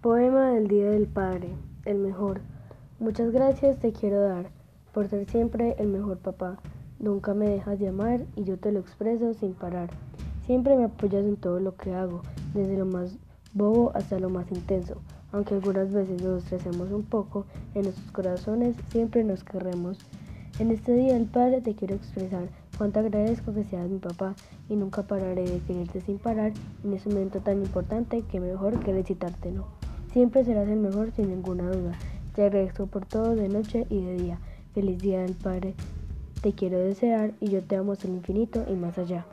Poema del Día del Padre, el mejor. Muchas gracias te quiero dar por ser siempre el mejor papá. Nunca me dejas de amar y yo te lo expreso sin parar. Siempre me apoyas en todo lo que hago, desde lo más bobo hasta lo más intenso. Aunque algunas veces nos estresemos un poco, en nuestros corazones siempre nos querremos. En este día del Padre te quiero expresar cuánto agradezco que seas mi papá y nunca pararé de quererte sin parar en ese momento tan importante que mejor que recitártelo. Siempre serás el mejor sin ninguna duda. Te agradezco por todo de noche y de día. Feliz día del Padre. Te quiero desear y yo te amo hasta el infinito y más allá.